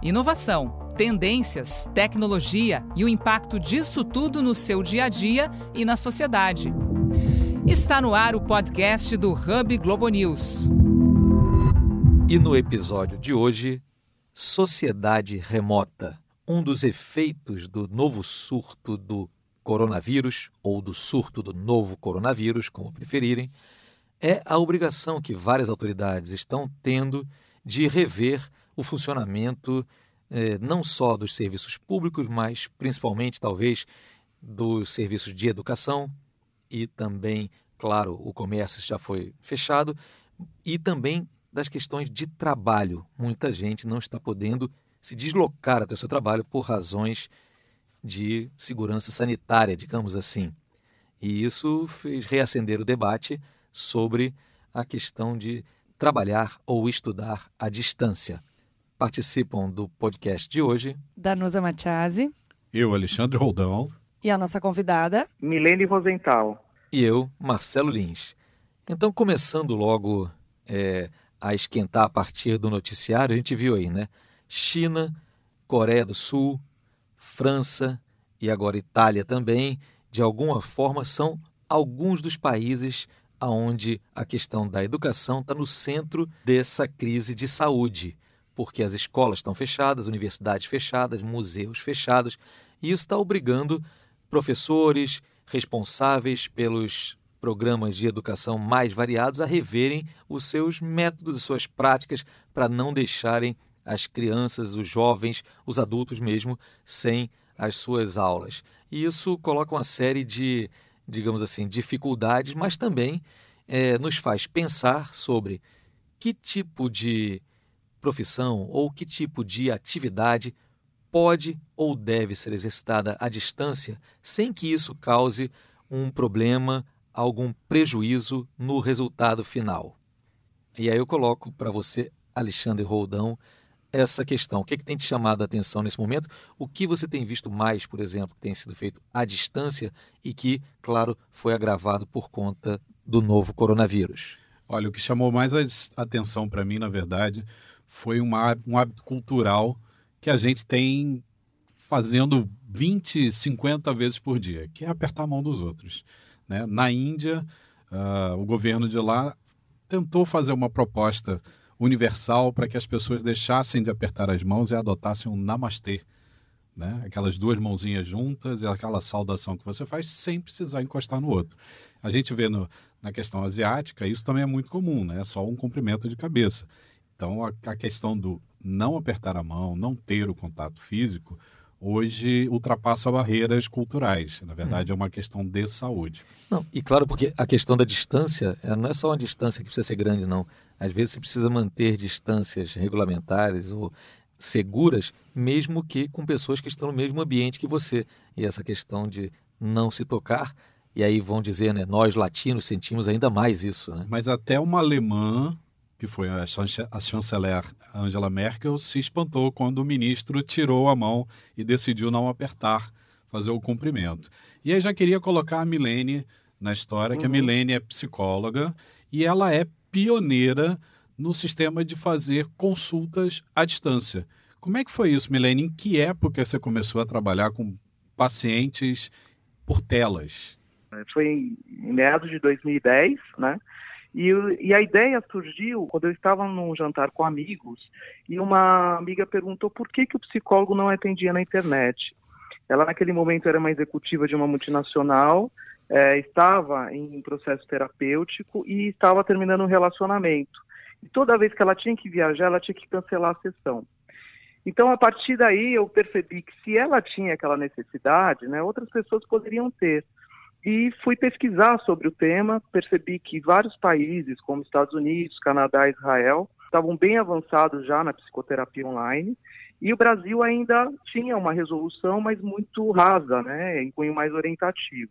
Inovação, tendências, tecnologia e o impacto disso tudo no seu dia a dia e na sociedade. Está no ar o podcast do Hub Globo News. E no episódio de hoje, Sociedade Remota. Um dos efeitos do novo surto do coronavírus, ou do surto do novo coronavírus, como preferirem, é a obrigação que várias autoridades estão tendo de rever o funcionamento eh, não só dos serviços públicos, mas principalmente, talvez, dos serviços de educação e também, claro, o comércio já foi fechado, e também das questões de trabalho. Muita gente não está podendo se deslocar até o seu trabalho por razões de segurança sanitária, digamos assim. E isso fez reacender o debate sobre a questão de trabalhar ou estudar à distância. Participam do podcast de hoje Danusa Machazzi. Eu, Alexandre Roldão. E a nossa convidada, Milene Rosenthal. E eu, Marcelo Lins. Então, começando logo é, a esquentar a partir do noticiário, a gente viu aí, né? China, Coreia do Sul, França e agora Itália também, de alguma forma, são alguns dos países onde a questão da educação está no centro dessa crise de saúde porque as escolas estão fechadas, universidades fechadas, museus fechados, e isso está obrigando professores responsáveis pelos programas de educação mais variados a reverem os seus métodos, suas práticas, para não deixarem as crianças, os jovens, os adultos mesmo, sem as suas aulas. E isso coloca uma série de, digamos assim, dificuldades, mas também é, nos faz pensar sobre que tipo de profissão ou que tipo de atividade pode ou deve ser exercitada à distância sem que isso cause um problema, algum prejuízo no resultado final. E aí eu coloco para você, Alexandre Roldão, essa questão. O que, é que tem te chamado a atenção nesse momento? O que você tem visto mais, por exemplo, que tem sido feito à distância e que, claro, foi agravado por conta do novo coronavírus? Olha, o que chamou mais a atenção para mim, na verdade, foi um hábito cultural que a gente tem fazendo 20, 50 vezes por dia, que é apertar a mão dos outros. Né? Na Índia, uh, o governo de lá tentou fazer uma proposta universal para que as pessoas deixassem de apertar as mãos e adotassem um namastê. Né? Aquelas duas mãozinhas juntas e aquela saudação que você faz sem precisar encostar no outro. A gente vê no, na questão asiática, isso também é muito comum, né? É só um cumprimento de cabeça. Então, a, a questão do não apertar a mão, não ter o contato físico, hoje ultrapassa barreiras culturais. Na verdade, hum. é uma questão de saúde. Não, e claro, porque a questão da distância não é só uma distância que precisa ser grande, não. Às vezes você precisa manter distâncias regulamentares ou seguras, mesmo que com pessoas que estão no mesmo ambiente que você. E essa questão de não se tocar, e aí vão dizer, né, nós latinos sentimos ainda mais isso. Né? Mas até uma alemã que foi a, chanceler Angela Merkel, se espantou quando o ministro tirou a mão e decidiu não apertar, fazer o cumprimento. E aí já queria colocar a Milene na história, uhum. que a uhum. Milene é psicóloga e ela é pioneira no sistema de fazer consultas à distância. Como é que foi isso, Milene? Em que época você começou a trabalhar com pacientes por telas? Foi em meados de 2010, né? E, e, a ideia surgiu quando eu estava num jantar com amigos e uma amiga perguntou por que, que o psicólogo não atendia na internet. Ela, naquele momento, era uma executiva de uma multinacional, é, estava em processo terapêutico e estava terminando um relacionamento. E toda vez que ela tinha que viajar, ela tinha que cancelar a sessão. Então, a partir daí, eu percebi que se ela tinha aquela necessidade, né, outras pessoas poderiam ter. E fui pesquisar sobre o tema, percebi que vários países, como Estados Unidos, Canadá Israel, estavam bem avançados já na psicoterapia online, e o Brasil ainda tinha uma resolução, mas muito rasa, né, em cunho mais orientativo.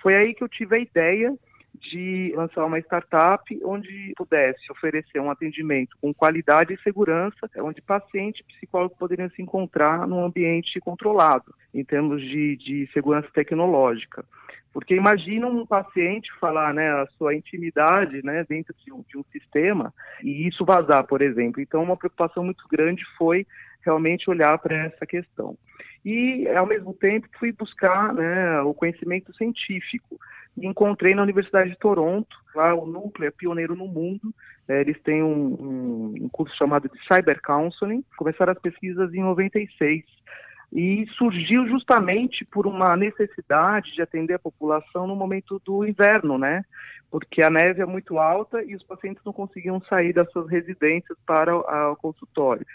Foi aí que eu tive a ideia de lançar uma startup onde pudesse oferecer um atendimento com qualidade e segurança, onde paciente e psicólogo poderiam se encontrar num ambiente controlado, em termos de, de segurança tecnológica Porque imagina um paciente falar né, a sua intimidade né, dentro de um, de um sistema e isso vazar, por exemplo. Então, uma preocupação muito grande foi realmente olhar para essa questão. E, ao mesmo tempo, fui buscar né, o conhecimento científico. Encontrei na Universidade de Toronto, lá o núcleo é pioneiro no mundo, é, eles têm um, um curso chamado de Cyber Counseling, começaram as pesquisas em 96, e surgiu justamente por uma necessidade de atender a população no momento do inverno, né? Porque a neve é muito alta e os pacientes não conseguiam sair das suas residências para o consultório.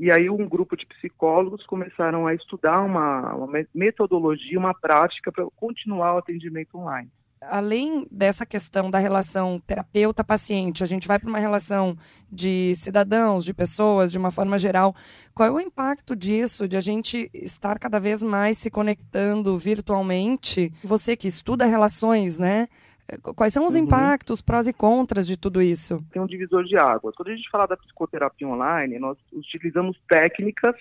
E aí um grupo de psicólogos começaram a estudar uma, uma metodologia, uma prática para continuar o atendimento online além dessa questão da relação terapeuta-paciente, a gente vai para uma relação de cidadãos, de pessoas, de uma forma geral. Qual é o impacto disso, de a gente estar cada vez mais se conectando virtualmente? Você que estuda relações, né? Quais são os uhum. impactos, prós e contras de tudo isso? Tem um divisor de águas. Quando a gente fala da psicoterapia online, nós utilizamos técnicas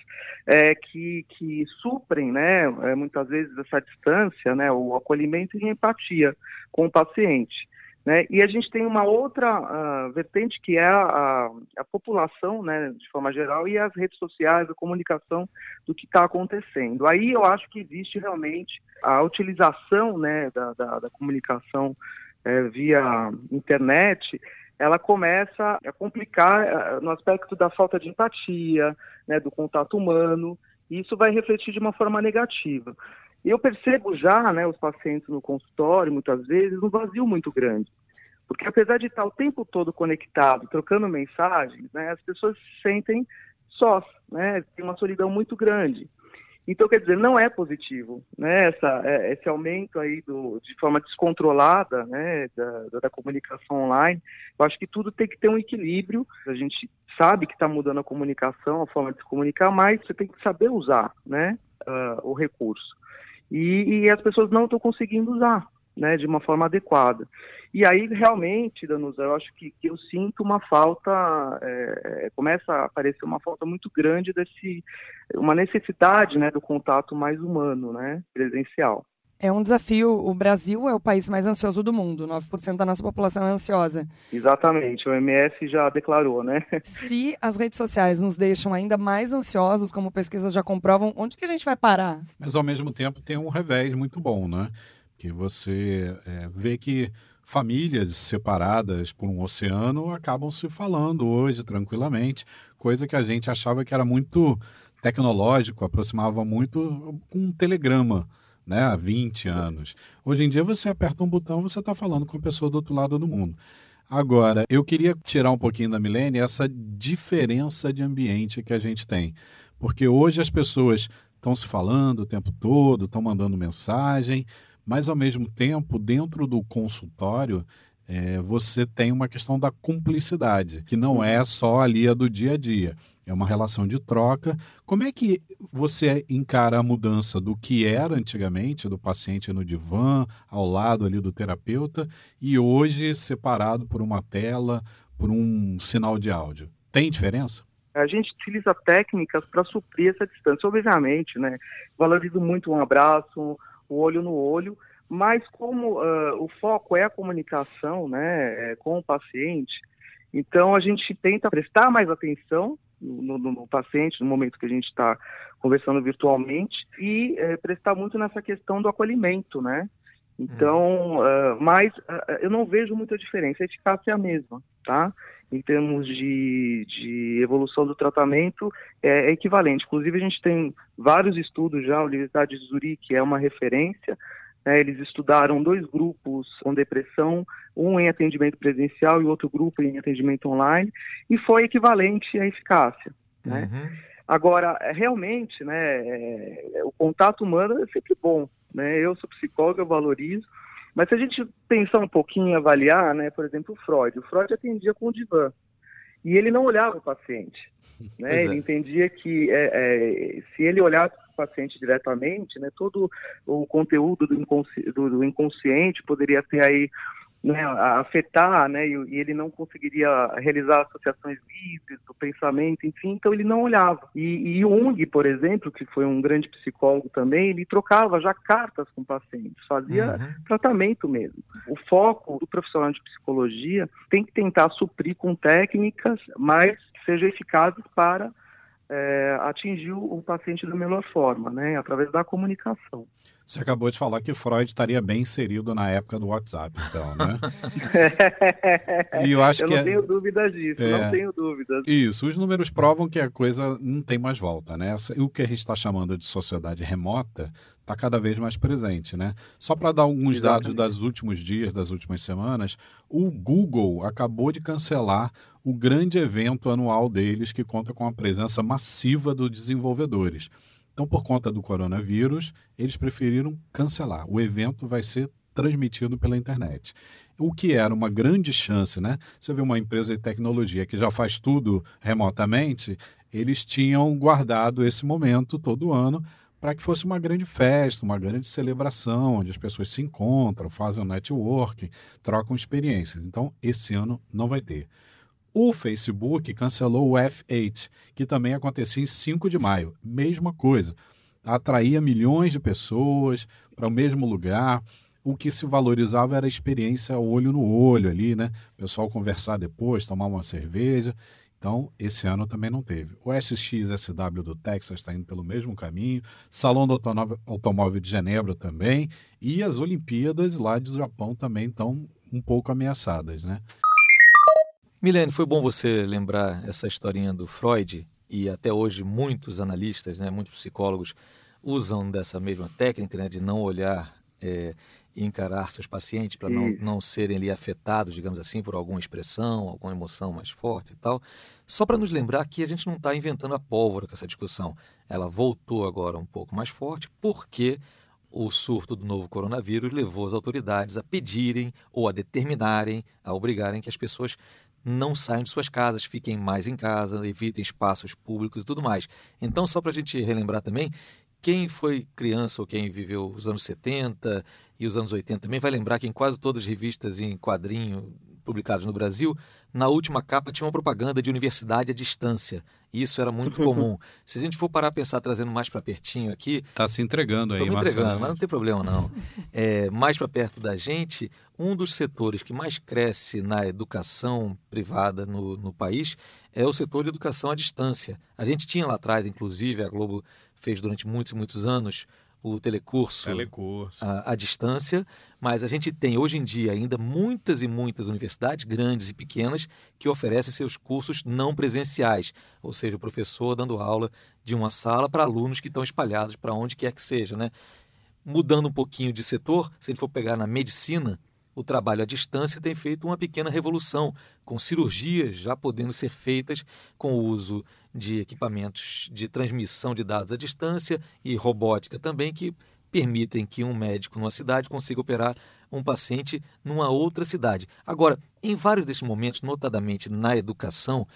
é, que, que suprem, né, é, muitas vezes, essa distância, né, o acolhimento e empatia com o paciente. Né? E a gente tem uma outra uh, vertente que é a, a, população, né, de forma geral, e as redes sociais, a comunicação do que está acontecendo. Aí eu acho que existe realmente a utilização né, da, da, da comunicação é, via internet, ela começa a complicar uh, no aspecto da falta de empatia, né, do contato humano, e isso vai refletir de uma forma negativa. E eu percebo já, né, os pacientes no consultório, muitas vezes, um vazio muito grande. Porque apesar de estar o tempo todo conectado, trocando mensagens, né, as pessoas se sentem sós, né, tem uma solidão muito grande. Então, quer dizer, não é positivo, né, essa, é, esse aumento aí do, de forma descontrolada, né, da, da comunicação online. Eu acho que tudo tem que ter um equilíbrio. A gente sabe que está mudando a comunicação, a forma de se comunicar, mas você tem que saber usar, né, uh, o recurso e, e as pessoas não estão conseguindo usar, né, de uma forma adequada. E aí, realmente, Danusa, eu acho que, que eu sinto uma falta, é, começa a aparecer uma falta muito grande desse, uma necessidade, né, do contato mais humano, né, presencial. É um desafio. O Brasil é o país mais ansioso do mundo. 9% da nossa população é ansiosa. Exatamente. O MS já declarou, né? Se as redes sociais nos deixam ainda mais ansiosos, como pesquisas já comprovam, onde que a gente vai parar? Mas, ao mesmo tempo, tem um revés muito bom, né? Que você é, vê que famílias separadas por um oceano acabam se falando hoje tranquilamente, coisa que a gente achava que era muito tecnológico, aproximava muito com um telegrama né, há 20 anos. Hoje em dia você aperta um botão, você está falando com a pessoa do outro lado do mundo. Agora, eu queria tirar um pouquinho da Milene essa diferença de ambiente que a gente tem. Porque hoje as pessoas estão se falando o tempo todo, estão mandando mensagem, mas ao mesmo tempo, dentro do consultório, é, você tem uma questão da cumplicidade, que não é só ali a do dia a dia. É uma relação de troca. Como é que você encara a mudança do que era antigamente, do paciente no divã, ao lado ali do terapeuta, e hoje separado por uma tela, por um sinal de áudio? Tem diferença? A gente utiliza técnicas para suprir essa distância. Obviamente, né? Valorizo muito um abraço, o olho no olho, mas como uh, o foco é a comunicação né, é, com o paciente, então a gente tenta prestar mais atenção no, no, no paciente no momento que a gente está conversando virtualmente e é, prestar muito nessa questão do acolhimento, né? Então, uh, mas uh, eu não vejo muita diferença, a eficácia é a mesma, tá? Em termos de, de evolução do tratamento, é, é, equivalente. Inclusive, a gente tem vários estudos já, a Universidade de Zurique é uma referência, né, eles estudaram dois grupos com depressão, um em atendimento presencial e outro grupo em atendimento online, e foi equivalente à eficácia. Né? Uhum. Agora, realmente, né, é, o contato humano é sempre bom. Né? Eu sou psicólogo, eu valorizo, mas se a gente pensar um pouquinho, avaliar, né, por exemplo, o Freud. O Freud atendia com o divã e ele não olhava o paciente. Né? É. Ele entendia que é, é, se ele olhasse o paciente diretamente, né, todo o conteúdo do, inconsci do, do inconsciente poderia ter aí né, afetar, né, e, ele não conseguiria realizar associações livres do pensamento, enfim, então ele não olhava. E, e Jung, por exemplo, que foi um grande psicólogo também, ele trocava já cartas com pacientes, fazia uhum. tratamento mesmo. O foco do profissional de psicologia tem que tentar suprir com técnicas, mas sejam eficazes para é, atingir o paciente da melhor forma, né, através da comunicação. Você acabou de falar que Freud estaria bem inserido na época do WhatsApp, então, né? e eu acho eu que não é... tenho dúvidas disso, é... não tenho dúvidas. Isso, os números provam que a coisa não tem mais volta, né? O que a gente está chamando de sociedade remota está cada vez mais presente, né? Só para dar alguns Exatamente. dados dos últimos dias, das últimas semanas, o Google acabou de cancelar o grande evento anual deles que conta com a presença massiva dos desenvolvedores. Então, por conta do coronavírus, eles preferiram cancelar. O evento vai ser transmitido pela internet. O que era uma grande chance, né? Você vê uma empresa de tecnologia que já faz tudo remotamente, eles tinham guardado esse momento todo ano para que fosse uma grande festa, uma grande celebração, onde as pessoas se encontram, fazem networking, trocam experiências. Então, esse ano não vai ter. O Facebook cancelou o F8, que também acontecia em 5 de maio. Mesma coisa. Atraía milhões de pessoas para o mesmo lugar. O que se valorizava era a experiência olho no olho ali, né? O pessoal conversar depois, tomar uma cerveja. Então, esse ano também não teve. O SXSW do Texas está indo pelo mesmo caminho, Salão do Automóvel de Genebra também, e as Olimpíadas lá do Japão também estão um pouco ameaçadas, né? Milene, foi bom você lembrar essa historinha do Freud e até hoje muitos analistas, né, muitos psicólogos usam dessa mesma técnica né, de não olhar é, e encarar seus pacientes para não, não serem ali afetados, digamos assim, por alguma expressão, alguma emoção mais forte e tal. Só para nos lembrar que a gente não está inventando a pólvora com essa discussão. Ela voltou agora um pouco mais forte porque o surto do novo coronavírus levou as autoridades a pedirem ou a determinarem, a obrigarem que as pessoas não saiam de suas casas, fiquem mais em casa, evitem espaços públicos e tudo mais. Então, só para a gente relembrar também, quem foi criança ou quem viveu os anos 70 e os anos 80 também vai lembrar que em quase todas as revistas em quadrinho publicadas no Brasil, na última capa tinha uma propaganda de universidade à distância. Isso era muito comum. Se a gente for parar a pensar, trazendo mais para pertinho aqui... Está se entregando aí, me entregando, mas não tem problema não. É, mais para perto da gente, um dos setores que mais cresce na educação privada no, no país é o setor de educação à distância. A gente tinha lá atrás, inclusive, a Globo fez durante muitos e muitos anos o telecurso, telecurso. À, à, distância, mas a gente tem hoje em dia ainda muitas e muitas universidades, grandes e pequenas, que oferecem seus cursos não presenciais, ou seja, o professor dando aula de uma sala para alunos que estão espalhados para onde quer que seja. Né? Mudando um pouquinho de setor, se a gente for pegar na medicina, o trabalho à distância tem feito uma pequena revolução, com cirurgias já podendo ser feitas com o uso de equipamentos de transmissão de dados à distância e robótica também, que permitem que um médico numa cidade consiga operar um paciente numa outra cidade. Agora, em vários desses momentos, notadamente na educação,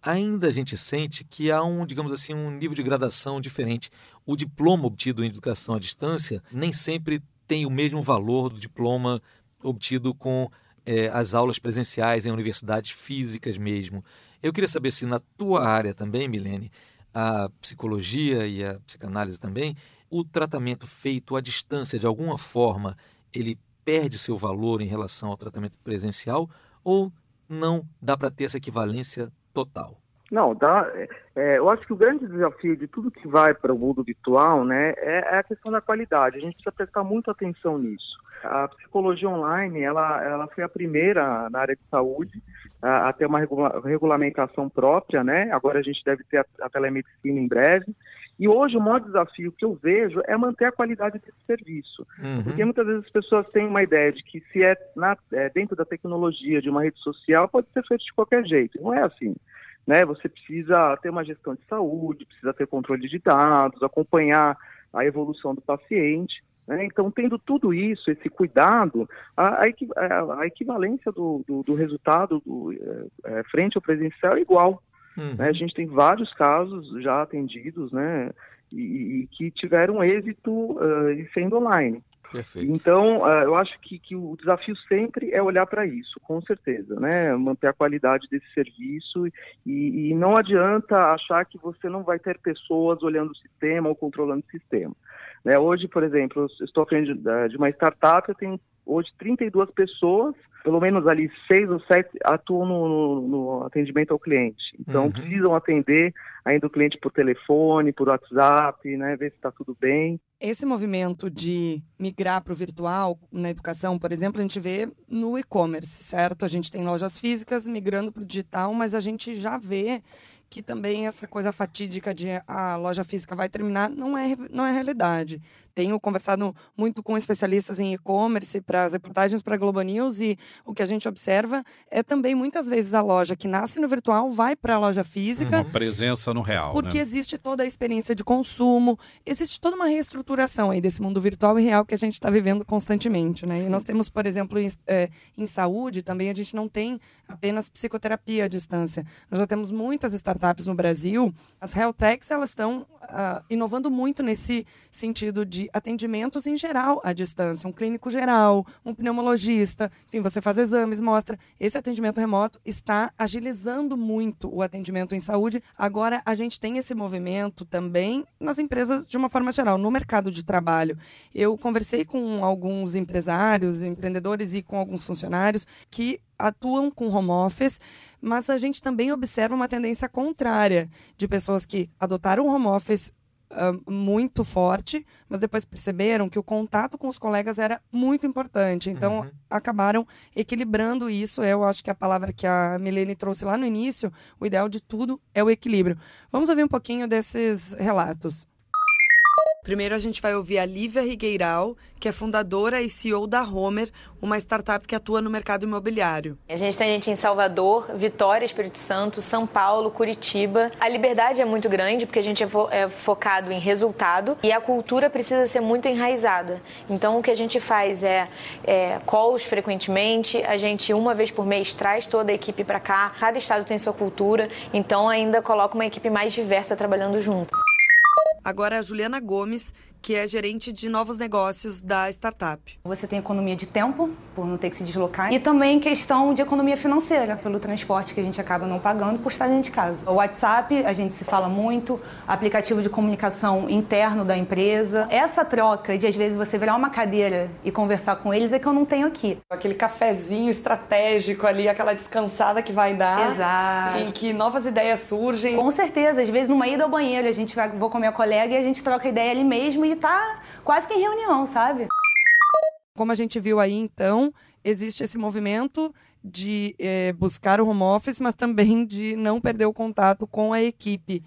ainda a gente sente que há um, digamos assim, um nível de gradação diferente. O diploma obtido em educação à distância nem sempre tem o mesmo valor do diploma obtido com é, as aulas presenciais em universidades físicas mesmo. Eu queria saber se na tua área também, Milene, a psicologia e a psicanálise também, o tratamento feito à distância, de alguma forma, ele perde seu valor em relação ao tratamento presencial ou não dá para ter essa equivalência total? Não, dá. É, é, eu acho que o grande desafio de tudo que vai para o mundo virtual, né, é, é, a questão da qualidade. A gente precisa prestar muita atenção nisso. A psicologia online, ela, ela foi a primeira na área de saúde a, a ter uma regula regulamentação própria, né? Agora a gente deve ter a, a telemedicina em breve. E hoje o maior desafio que eu vejo é manter a qualidade desse serviço. Uhum. Porque muitas vezes as pessoas têm uma ideia de que se é, na, é, dentro da tecnologia de uma rede social, pode ser feito de qualquer jeito. Não é assim. Né? Você precisa ter uma gestão de saúde, precisa ter controle de dados, acompanhar a evolução do paciente. Né? Então, tendo tudo isso, esse cuidado, a, a, a equivalência do, do, do resultado do, é, é, frente ao presencial é igual. Uhum. Né? A gente tem vários casos já atendidos, né? E, e que tiveram êxito uh, sendo online. Perfeito. Então, uh, eu acho que, que, o desafio sempre é olhar para isso, com certeza, né? Manter a qualidade desse serviço e, e, não adianta achar que você não vai ter pessoas olhando o sistema ou controlando o sistema. Né? Hoje, por exemplo, eu estou frente de uma startup, eu tenho hoje 32 pessoas, pelo menos ali seis ou sete atuam no, no, no atendimento ao cliente. Então uhum. precisam atender ainda o cliente por telefone, por WhatsApp, né, ver se está tudo bem. Esse movimento de migrar para o virtual na educação, por exemplo, a gente vê no e-commerce, certo? A gente tem lojas físicas migrando para o digital, mas a gente já vê que também essa coisa fatídica de a loja física vai terminar não é, não é realidade tenho conversado muito com especialistas em e-commerce para as reportagens para a Globo News e o que a gente observa é também muitas vezes a loja que nasce no virtual vai para a loja física. Uhum. Presença no real. Porque né? existe toda a experiência de consumo, existe toda uma reestruturação aí desse mundo virtual e real que a gente está vivendo constantemente. Né? E nós temos, por exemplo, em, é, em saúde também a gente não tem apenas psicoterapia à distância. Nós já temos muitas startups no Brasil, as health techs elas estão uh, inovando muito nesse sentido de atendimentos em geral à distância, um clínico geral, um pneumologista, enfim, você faz exames, mostra. Esse atendimento remoto está agilizando muito o atendimento em saúde. Agora a gente tem esse movimento também nas empresas de uma forma geral, no mercado de trabalho. Eu conversei com alguns empresários, empreendedores e com alguns funcionários que atuam com home office, mas a gente também observa uma tendência contrária de pessoas que adotaram home office uh, muito forte, mas depois perceberam que o contato com os colegas era muito importante. Então, uhum. acabaram equilibrando isso. Eu acho que a palavra que a Milene trouxe lá no início, o ideal de tudo é o equilíbrio. Vamos ouvir um pouquinho desses relatos. Primeiro a gente vai ouvir a Lívia Rigueiral, que é fundadora e CEO da Homer, uma startup que atua no mercado imobiliário. A gente tem gente em Salvador, Vitória, Espírito Santo, São Paulo, Curitiba. A liberdade é muito grande porque a gente é, fo é focado em resultado e a cultura precisa ser muito enraizada. Então o que a gente faz é, é calls frequentemente, a gente uma vez por mês traz toda a equipe para cá, cada estado tem sua cultura, então ainda coloca uma equipe mais diversa trabalhando junto. Agora a Juliana Gomes, que é gerente de novos negócios da startup. Você tem economia de tempo, por não ter que se deslocar, e também questão de economia financeira, pelo transporte que a gente acaba não pagando por estar dentro de casa. O WhatsApp, a gente se fala muito, aplicativo de comunicação interno da empresa. Essa troca de, às vezes, você virar uma cadeira e conversar com eles é que eu não tenho aqui. Aquele cafezinho estratégico ali, aquela descansada que vai dar. Exato. E que novas ideias surgem. Com certeza, às vezes numa ida ao banheiro, a gente vai, vou com a minha colega e a gente troca ideia ali mesmo e tá quase que em reunião, sabe? Como a gente viu aí, então, existe esse movimento de é, buscar o home office, mas também de não perder o contato com a equipe.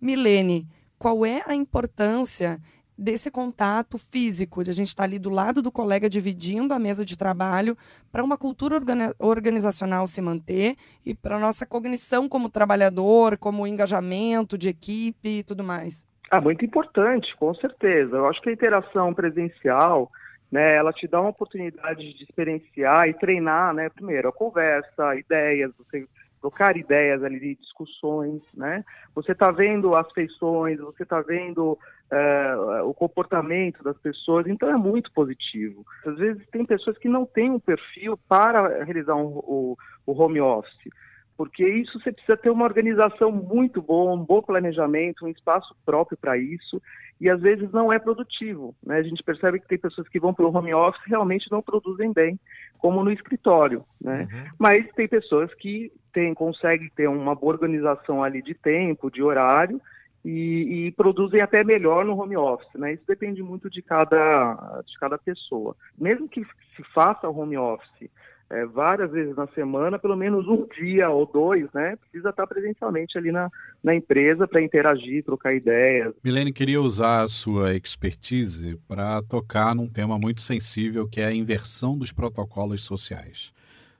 Milene, qual é a importância desse contato físico, de a gente estar tá ali do lado do colega dividindo a mesa de trabalho, para uma cultura organizacional se manter e para a nossa cognição como trabalhador, como engajamento de equipe e tudo mais? Ah, muito importante, com certeza. Eu acho que a interação presencial, né, ela te dá uma oportunidade de experienciar e treinar, né, primeiro, a conversa, ideias, você trocar ideias ali, discussões, né? Você está vendo as feições, você está vendo uh, o comportamento das pessoas, então é muito positivo. Às vezes tem pessoas que não têm um perfil para realizar um, o, o home office porque isso você precisa ter uma organização muito boa, um bom planejamento, um espaço próprio para isso, e às vezes não é produtivo. Né? A gente percebe que tem pessoas que vão para o home office e realmente não produzem bem, como no escritório. Né? Uhum. Mas tem pessoas que tem, conseguem ter uma boa organização ali de tempo, de horário, e, e, produzem até melhor no home office, né? Isso depende muito de cada, de cada pessoa. Mesmo que se faça home office é, várias vezes na semana, pelo menos um dia ou dois, né? Precisa estar presencialmente ali na, na empresa para interagir, trocar ideias. Milene, queria usar a sua expertise para tocar num tema muito sensível que é a inversão dos protocolos sociais.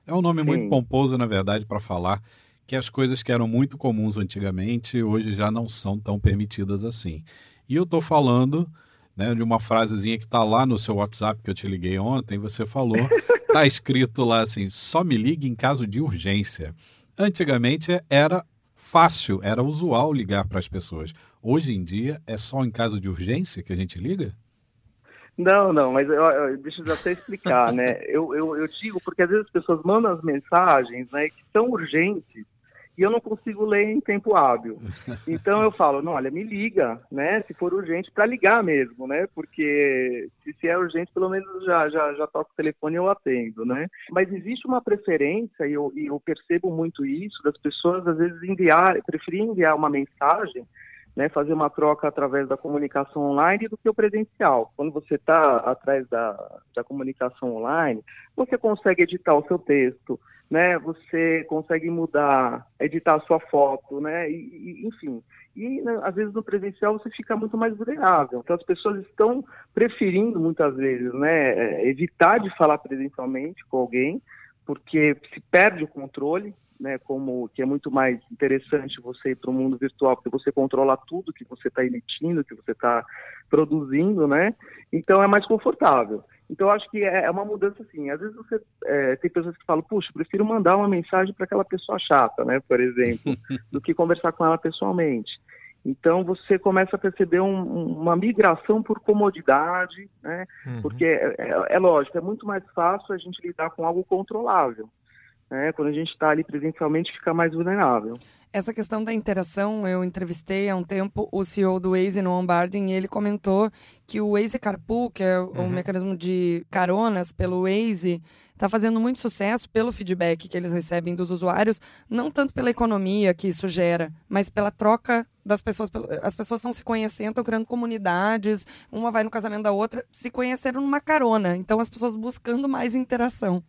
É um nome Sim. muito pomposo, na verdade, para falar que as coisas que eram muito comuns antigamente hoje já não são tão permitidas assim. E eu estou falando né, de uma frasezinha que está lá no seu WhatsApp que eu te liguei ontem, você falou, está escrito lá assim, só me ligue em caso de urgência. Antigamente era fácil, era usual ligar para as pessoas. Hoje em dia é só em caso de urgência que a gente liga? Não, não, mas eu, eu, deixa eu até explicar, né? Eu, eu, eu digo porque às vezes as pessoas mandam as mensagens né, que são urgentes e eu não consigo ler em tempo hábil. Então eu falo, não, olha, me liga, né? Se for urgente, para ligar mesmo, né? Porque se, se, é urgente, pelo menos já, já, já toco o telefone e eu atendo, né? Mas existe uma preferência, e eu, e eu percebo muito isso, das pessoas às vezes enviar, preferir enviar uma mensagem né, fazer uma troca através da comunicação online do que o presencial. Quando você está atrás da, da comunicação online, você consegue editar o seu texto, né, você consegue mudar, editar a sua foto, né, e, e, enfim. E né, às vezes no presencial você fica muito mais vulnerável. Então as pessoas estão preferindo muitas vezes, né, é, evitar de falar presencialmente com alguém, porque se perde o controle, né, como que é muito mais interessante você ir para o mundo virtual, porque você controla tudo que você está emitindo, que você está produzindo, né? Então é mais confortável. Então acho que é, é uma mudança assim. Às vezes você é, tem pessoas que falam, puxa, prefiro mandar uma mensagem para aquela pessoa chata, né, por exemplo, do que conversar com ela pessoalmente. Então você começa a perceber um, uma migração por comodidade, né? Uhum. Porque é, é, é, lógico, é muito mais fácil a gente lidar com algo controlável. Né? Quando a gente está ali presencialmente, fica mais vulnerável. Essa questão da interação, eu entrevistei há um tempo o CEO do Waze no onboarding e ele comentou que o Waze Carpool, que é uhum. um mecanismo de caronas pelo Waze, está fazendo muito sucesso pelo feedback que eles recebem dos usuários, não tanto pela economia que isso gera, mas pela troca das pessoas. As pessoas estão se conhecendo, estão criando comunidades, uma vai no casamento da outra, se conheceram numa carona. Então as pessoas buscando mais interação.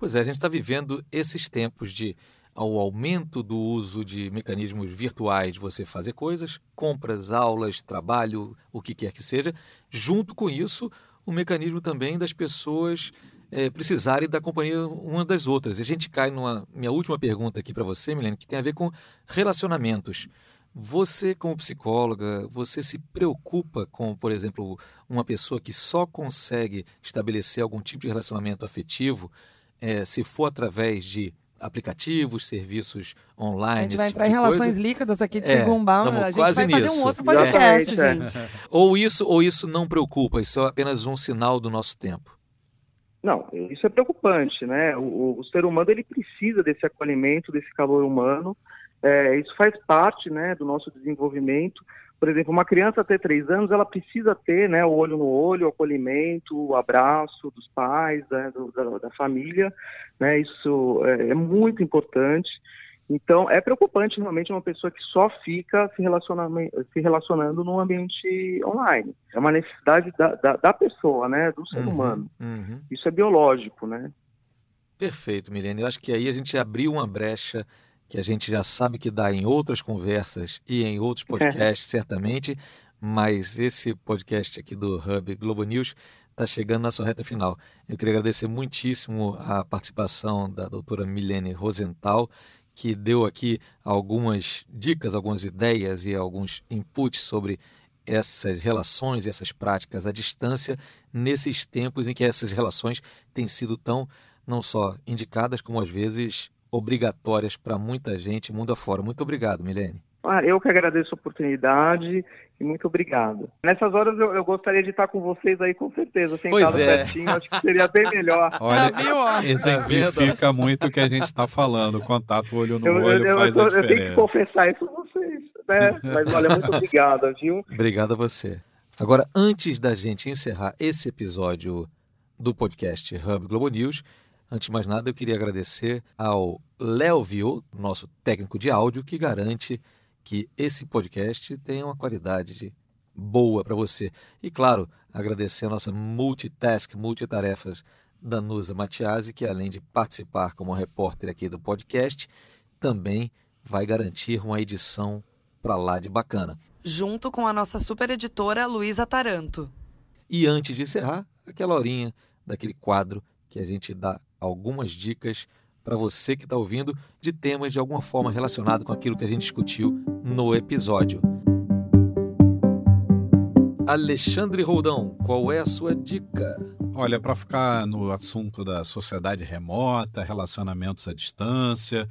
Pois é, a gente está vivendo esses tempos de ao aumento do uso de mecanismos virtuais de você fazer coisas, compras, aulas, trabalho, o que quer que seja. Junto com isso, o mecanismo também das pessoas é, precisarem da companhia uma das outras. A gente cai numa minha última pergunta aqui para você, Milene, que tem a ver com relacionamentos. Você, como psicóloga, você se preocupa com, por exemplo, uma pessoa que só consegue estabelecer algum tipo de relacionamento afetivo é, se for através de aplicativos, serviços online. A gente vai tipo entrar em relações coisa. líquidas aqui de é, Segumbaum, a gente quase vai nisso. fazer um outro podcast, gente. Ou isso, ou isso não preocupa, isso é apenas um sinal do nosso tempo. Não, isso é preocupante, né? O, o ser humano ele precisa desse acolhimento, desse calor humano. É, isso faz parte, né, do nosso desenvolvimento por exemplo, uma criança até três anos, ela precisa ter né, o olho no olho, o acolhimento, o abraço dos pais, né, do, da, da, família. Né, isso é, é, muito importante. Então, é preocupante realmente uma pessoa que só fica se, se relacionando no ambiente online. É uma necessidade da, da, da pessoa, né, do ser uhum, humano. Uhum. Isso é biológico, né? Perfeito, Milene. Eu acho que aí a gente abriu uma brecha que a gente já sabe que dá em outras conversas e em outros podcasts, é. certamente, mas esse podcast aqui do Hub Globo News está chegando na sua reta final. Eu queria agradecer muitíssimo a participação da doutora Milene Rosenthal, que deu aqui algumas dicas, algumas ideias e alguns inputs sobre essas relações e essas práticas à distância nesses tempos em que essas relações têm sido tão não só indicadas como às vezes obrigatórias para muita gente mundo afora. Muito obrigado, Milene. Ah, eu que agradeço a oportunidade e muito obrigado. Nessas horas eu, eu, gostaria de estar com vocês aí com certeza, sentado pois é. pertinho, acho que seria bem melhor. Olha, tá exemplifica muito o que a gente está falando, contato olho no eu, olho eu, faz eu, a diferença. Eu tenho que confessar isso a vocês, né? Mas olha, muito obrigado, viu? Obrigado a você. Agora, antes da gente encerrar esse episódio do podcast Hub Globo News, Antes de mais nada, eu queria agradecer ao Léo Viu, nosso técnico de áudio, que garante que esse podcast tenha uma qualidade boa para você. E, claro, agradecer a nossa multitask, multitarefas, Danusa Matiasi, que além de participar como repórter aqui do podcast, também vai garantir uma edição para lá de bacana. Junto com a nossa super editora Luísa Taranto. E antes de encerrar, aquela horinha daquele quadro que a gente dá algumas dicas para você que está ouvindo de temas de alguma forma relacionado com aquilo que a gente discutiu no episódio. Alexandre Roldão, qual é a sua dica? Olha, para ficar no assunto da sociedade remota, relacionamentos à distância,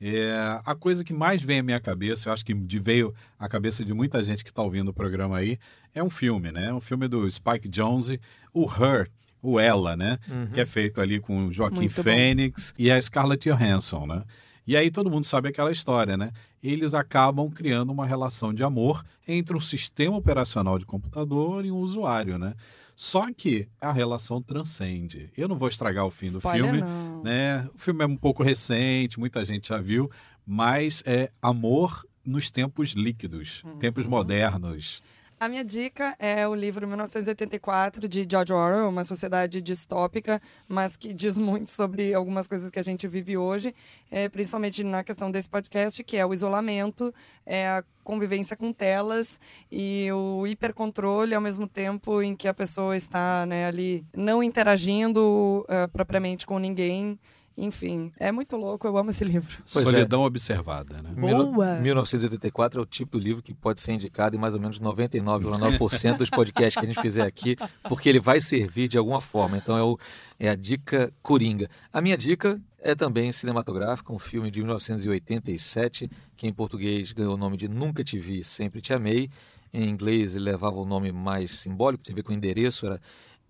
É, a coisa que mais vem à minha cabeça, eu acho que veio à cabeça de muita gente que está ouvindo o programa aí, é um filme, né? Um filme do Spike Jonze, o Her, o Ela, né? Uhum. Que é feito ali com o Joaquim Muito Fênix bom. e a Scarlett Johansson, né? E aí todo mundo sabe aquela história, né? Eles acabam criando uma relação de amor entre um sistema operacional de computador e um usuário, né? Só que a relação transcende. Eu não vou estragar o fim Spoiler do filme, não. né? O filme é um pouco recente, muita gente já viu, mas é amor nos tempos líquidos, uhum. tempos modernos. A minha dica é o livro 1984 de George Orwell, uma sociedade distópica, mas que diz muito sobre algumas coisas que a gente vive hoje, é, principalmente na questão desse podcast, que é o isolamento, é a convivência com telas e o hipercontrole ao mesmo tempo em que a pessoa está né, ali não interagindo uh, propriamente com ninguém. Enfim, é muito louco, eu amo esse livro. Pois é. Solidão é. observada, né? Boa! 1984 é o tipo de livro que pode ser indicado em mais ou menos 99,9% dos podcasts que a gente fizer aqui, porque ele vai servir de alguma forma. Então é, o, é a dica coringa. A minha dica é também cinematográfica, um filme de 1987, que em português ganhou o nome de Nunca Te Vi, Sempre Te Amei. Em inglês ele levava o nome mais simbólico, tinha a ver com o endereço, era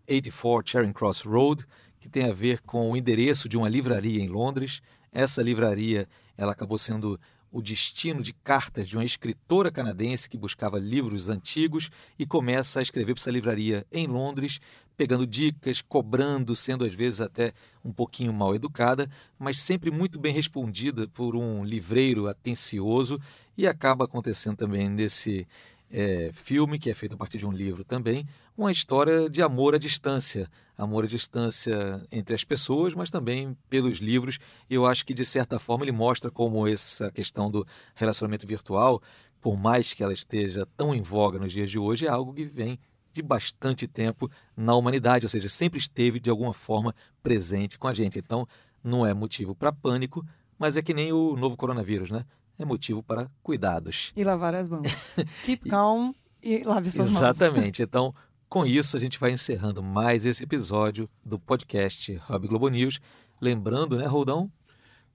84 Charing Cross Road que tem a ver com o endereço de uma livraria em Londres. Essa livraria ela acabou sendo o destino de cartas de uma escritora canadense que buscava livros antigos e começa a escrever para essa livraria em Londres, pegando dicas, cobrando, sendo às vezes até um pouquinho mal educada, mas sempre muito bem respondida por um livreiro atencioso e acaba acontecendo também nesse é, filme, que é feito a partir de um livro também, uma história de amor à distância. Amor à distância entre as pessoas, mas também pelos livros. Eu acho que, de certa forma, ele mostra como essa questão do relacionamento virtual, por mais que ela esteja tão em voga nos dias de hoje, é algo que vem de bastante tempo na humanidade, ou seja, sempre esteve de alguma forma presente com a gente. Então, não é motivo para pânico, mas é que nem o novo coronavírus, né? É motivo para cuidados. E lavar as mãos. Keep calm e lave suas mãos. Exatamente. Então, com isso, a gente vai encerrando mais esse episódio do podcast Hub Globo News. Lembrando, né, Roldão?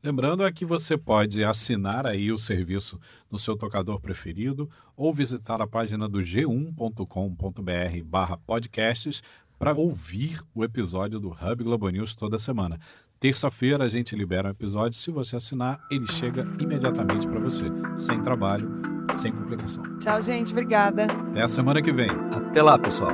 Lembrando é que você pode assinar aí o serviço no seu tocador preferido ou visitar a página do g1.com.br barra podcasts para ouvir o episódio do Hub Globo News toda semana. Terça-feira a gente libera um episódio. Se você assinar, ele chega imediatamente para você, sem trabalho, sem complicação. Tchau, gente. Obrigada. Até a semana que vem. Até lá, pessoal.